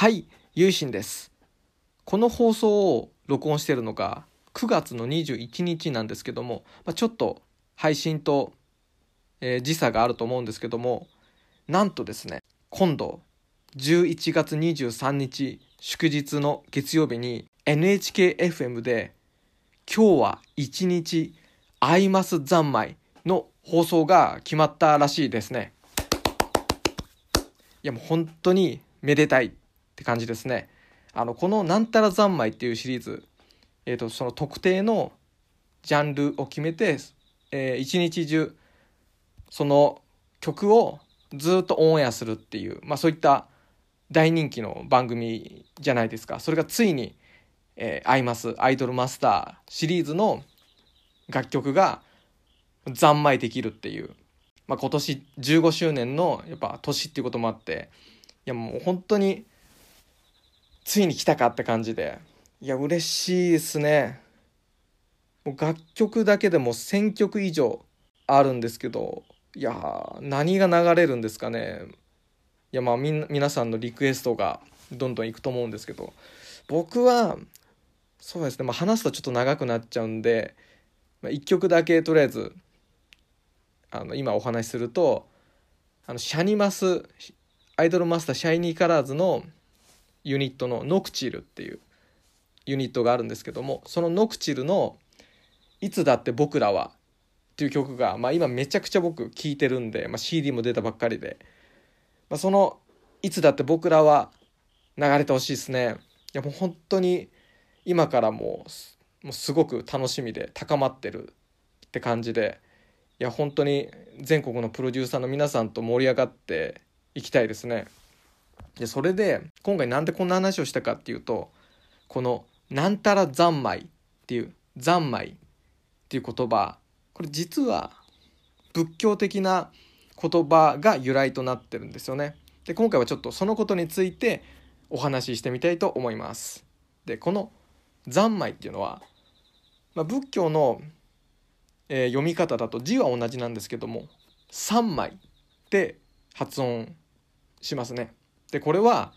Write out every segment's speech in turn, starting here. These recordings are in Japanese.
はい、ゆいしんです。この放送を録音してるのが9月の21日なんですけども、まあ、ちょっと配信と、えー時差があると思うんですけども、なんとですね、今度11月23日祝日の月曜日に NHKFM で今日は一日アイマス三昧の放送が決まったらしいですね。いやもう本当にめでたいって感じですね。あのこの「なんたら三昧」っていうシリーズ、えー、とその特定のジャンルを決めて、えー一日中その曲をずっとオンエアするっていう、まあ、そういった大人気の番組じゃないですかそれがついに「えーアイマスアイドルマスター」シリーズの楽曲が三昧できるっていう、まあ、今年15周年のやっぱ年っていうこともあっていやもう本当についに来たかって感じで。いや嬉しいですね。もう楽曲だけでも1,000曲以上あるんですけどいや何が流れるんですかね。いやまあみ皆さんのリクエストがどんどんいくと思うんですけど。僕はそうですね、まあ、話すとちょっと長くなっちゃうんで、まあ、1曲だけとりあえずあの今お話しするとあのシャニマスアイドルマスターシャイニーカラーズのユニットのノクチルっていうユニットがあるんですけどもそのノクチルの「いつだって僕らは」っていう曲が、まあ、今めちゃくちゃ僕聴いてるんで、まあ、CD も出たばっかりで、まあ、その「いつだって僕らは」流れてほしいですね。いやもう本当に今からもうもうすごく楽しみで高まってるって感じで。いや本当に全国のプロデューサーの皆さんと盛り上がっていきたいですね。でそれで今回なんでこんな話をしたかっていうとこの「なんたら三昧」っていう「三昧」っていう言葉これ実は仏教的な言葉が由来となってるんですよね。で今回はちょっとそのことについてお話ししてみたいと思います。でこの「三昧」っていうのは、まあ、仏教の、えー読み方だと字は同じなんですけども「三昧」って発音しますね。でこれは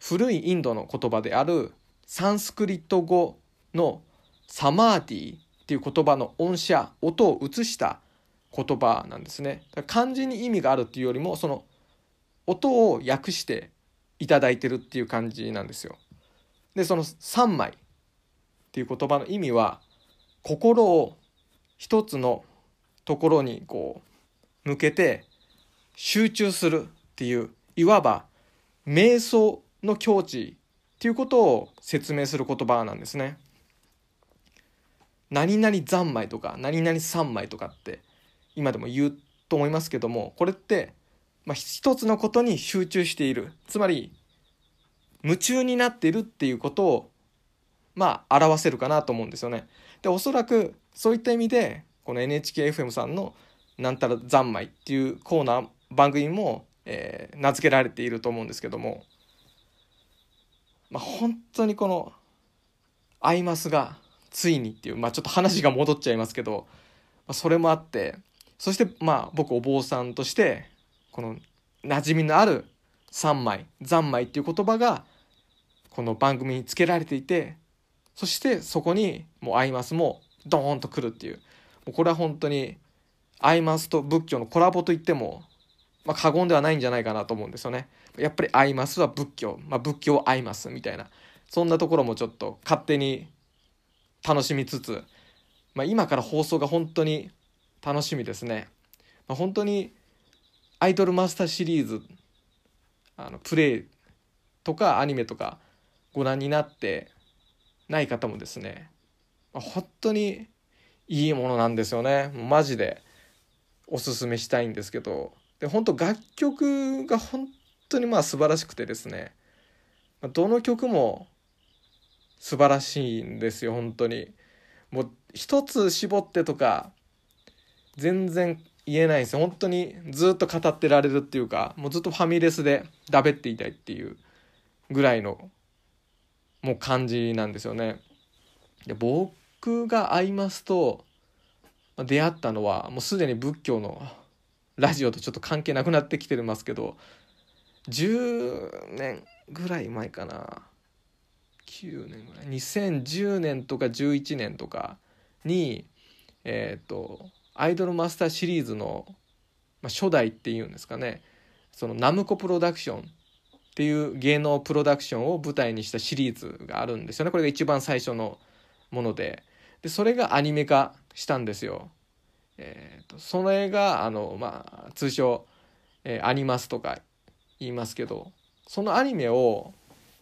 古いインドの言葉であるサンスクリット語のサマーティっていう言葉の音写音を移した言葉なんですね。漢字に意味があるっていうよりもその音を訳していただいてるっていう感じなんですよ。でその三枚っていう言葉の意味は心を一つのところにこう向けて集中するっていういわば瞑想の境地っていうことを説明する言葉なんですね。何々三昧とか何々三昧とかって今でも言うと思いますけどもこれって、まあ、一つのことに集中しているつまり夢中になっているっていうことをまあ表せるかなと思うんですよね。でおそらくそういった意味でこの NHKFM さんの「なんたら三昧」っていうコーナー番組も、えー名付けられていると思うんですけども、まあ、本当にこの「アイマス」がついにっていう、まあ、ちょっと話が戻っちゃいますけど、まあ、それもあってそしてまあ僕お坊さんとしてこの馴染みのある「三昧」「三昧」っていう言葉がこの番組につけられていてそしてそこにもう「アイマス」もドーンとくるっていう。もうこれは本当にアイマスと仏教のコラボといっても、まあ、過言ではないんじゃないかなと思うんですよね。やっぱりアイマスは仏教、まあ、仏教アイマスみたいな。そんなところもちょっと勝手に楽しみつつ、まあ、今から放送が本当に楽しみですね。まあ、本当にアイドルマスターシリーズあのプレイとかアニメとかご覧になってない方もですね、まあ本当にいいものなんですよね。マジでおすすめしたいんですけど。で本当楽曲が本当にまあ素晴らしくてですね。どの曲も素晴らしいんですよ本当に。もう一つ絞ってとか全然言えないんですよ。本当にずっと語ってられるっていうかもうずっとファミレスでだべっていたいっていうぐらいのもう感じなんですよね。で僕がアイマスと出会ったのはもうすでに仏教のラジオとちょっと関係なくなってきてますけど10年ぐらい前かな。9年ぐらい。2010年とか11年とかにえっ、ー、とアイドルマスターシリーズの、まあ、初代っていうんですかね。そのナムコプロダクションっていう芸能プロダクションを舞台にしたシリーズがあるんですよね。これが一番最初のもので。でそれがアニメ化したんですよ。えーと、それがあの、まあ、通称、えー、アニマスとか言いますけどそのアニメを、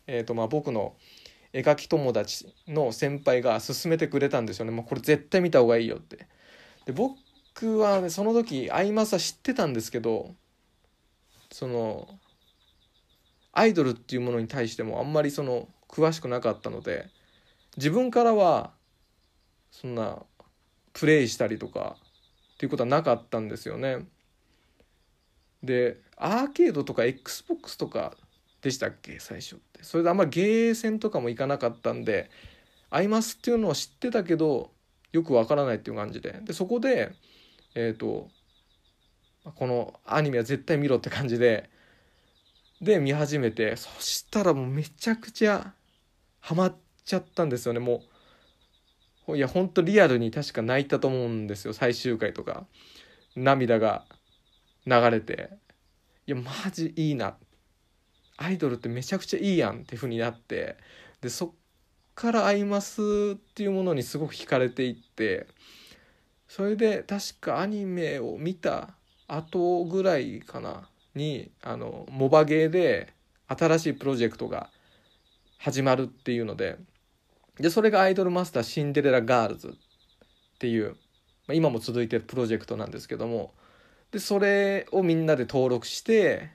えーとまあ、僕の絵描き友達の先輩が勧めてくれたんですよねもうこれ絶対見た方がいいよって。で僕は、ね、その時アイマスは知ってたんですけどそのアイドルっていうものに対してもあんまりその詳しくなかったので自分からはそんなプレイしたりとかっていうことはなかったんですよね。でアーケードとか XBOX とかでしたっけ？最初って。それであんまりゲーセンとかも行かなかったんでアイマスっていうのを知ってたけどよくわからないっていう感じで。でそこでえっ、ー、とこのアニメは絶対見ろって感じでで見始めてそしたらもうめちゃくちゃハマっちゃったんですよね。もういやほんとリアルに確か泣いたと思うんですよ。最終回とか。涙が流れて。いやマジいいな。アイドルってめちゃくちゃいいやんっていう風になって。でそっからアイマスっていうものにすごく惹かれていって。それで確かアニメを見た後ぐらいかな。にあのモバゲーで新しいプロジェクトが始まるっていうので。でそれがアイドルマスターシンデレラガールズ。っていう、まあ、今も続いてるプロジェクトなんですけども。でそれをみんなで登録して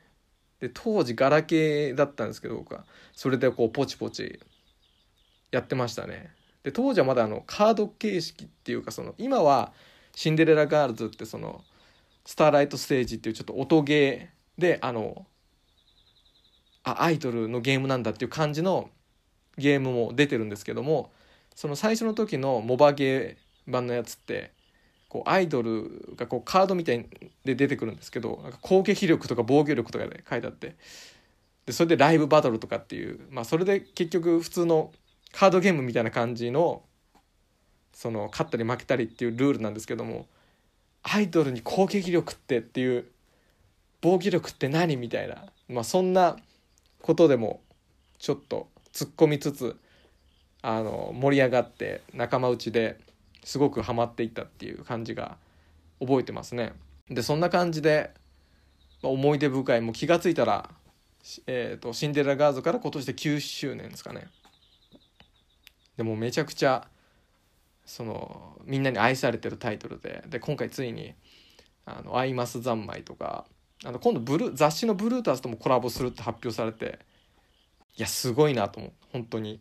で当時ガラケーだったんですけど僕は。それでこうポチポチやってましたね。で当時はまだあのカード形式っていうかその今はシンデレラガールズってそのスターライトステージっていうちょっと音ゲーであのあアイドルのゲームなんだっていう感じのゲームも出てるんですけどもその最初の時のモバゲー版のやつってこうアイドルがこうカードみたいで出てくるんですけどなんか攻撃力とか防御力とかで書いてあってでそれでライブバトルとかっていうまあそれで結局普通のカードゲームみたいな感じのその勝ったり負けたりっていうルールなんですけどもアイドルに攻撃力ってっていう防御力って何みたいな、まあ、そんなことでもちょっと突っ込みつつあの盛り上がって仲間内ですごくハマっていったっていう感じが覚えてますね。でそんな感じで、思い出深いもう気が付いたら、えーと、シンデレラガーズから今年で9周年ですかね。でもめちゃくちゃそのみんなに愛されてるタイトルでで今回ついに「あのアイマス三昧」とかあの今度ブル雑誌のブルータスともコラボするって発表されていやすごいなと思う本当に。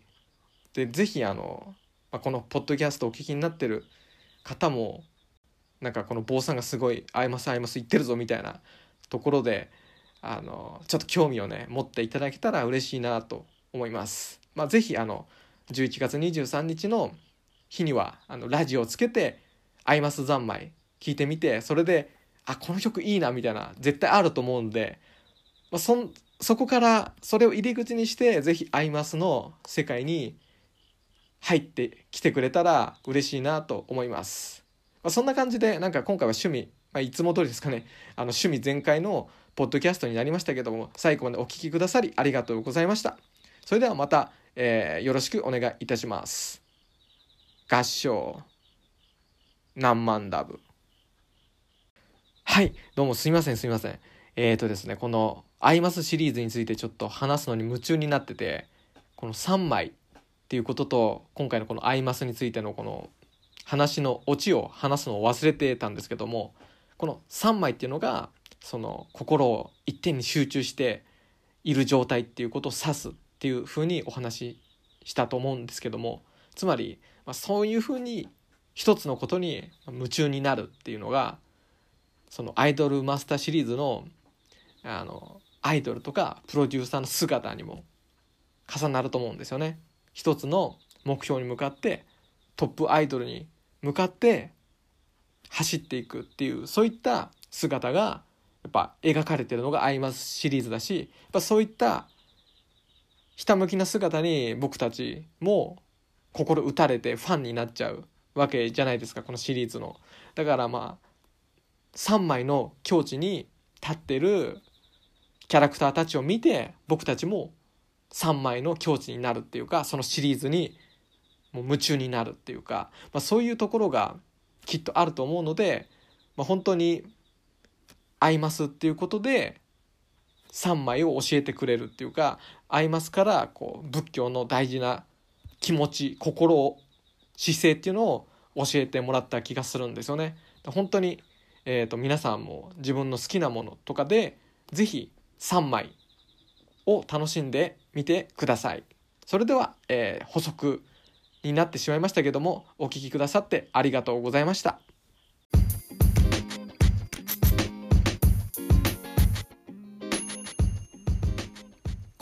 で是非あの、まあ、このポッドキャストお聞きになってる方もなんかこの坊さんがすごい「会えます会えます」言ってるぞみたいなところであのちょっと興味をね持っていただけたら嬉しいなと思います。まあ、ぜひあの11月23日の日にはあのラジオをつけて「アイマス三昧」聞いてみてそれであこの曲いいなみたいな絶対あると思うんで、まあ、そんそこからそれを入り口にして是非アイマスの世界に入ってきてくれたら嬉しいなと思います。まあ、そんな感じでなんか今回は趣味、まあ、いつも通りですかねあの趣味全開のポッドキャストになりましたけども最後までお聴きくださりありがとうございました。それではまた、えー、よろしくお願いいたします。合唱何万ダブはい、どうもすみませんすみません。えっ、ー、とですね、このアイマスシリーズについてちょっと話すのに夢中になってて、この3枚っていうことと、今回のこのアイマスについてのこの話のオチを話すのを忘れてたんですけども、この3枚っていうのが、その心を一点に集中している状態っていうことを指すっていうふうにお話ししたと思うんですけども、つまり、まあ、そういうふうに一つのことに夢中になるっていうのがそのアイドルマスターシリーズのあのアイドルとかプロデューサーの姿にも重なると思うんですよね。一つの目標に向かってトップアイドルに向かって走っていくっていうそういった姿がやっぱ描かれてるのが「アイマス」シリーズだしやっぱそういったひたむきな姿に僕たちも心打たれてファンになっちゃうわけじゃないですかこのシリーズの。だからまあ3枚の境地に立ってるキャラクターたちを見て僕たちも3枚の境地になるっていうかそのシリーズにもう夢中になるっていうか、まあ、そういうところがきっとあると思うので、まあ、本当に合いますっていうことで3枚を教えてくれるっていうか合いますからこう仏教の大事な気持ち心を姿勢っていうのを教えてもらった気がするんですよね。本当に、えーと、皆さんも自分の好きなものとかで是非3枚を楽しんでみてください。それでは、えー、補足になってしまいましたけどもお聴きくださってありがとうございました。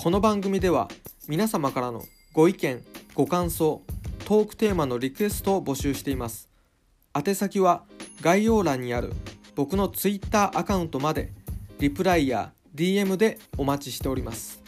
この番組では皆様からのご意見ご感想トークテーマのリクエストを募集しています宛先は概要欄にある僕の Twitter アカウントまでリプライや DM でお待ちしております。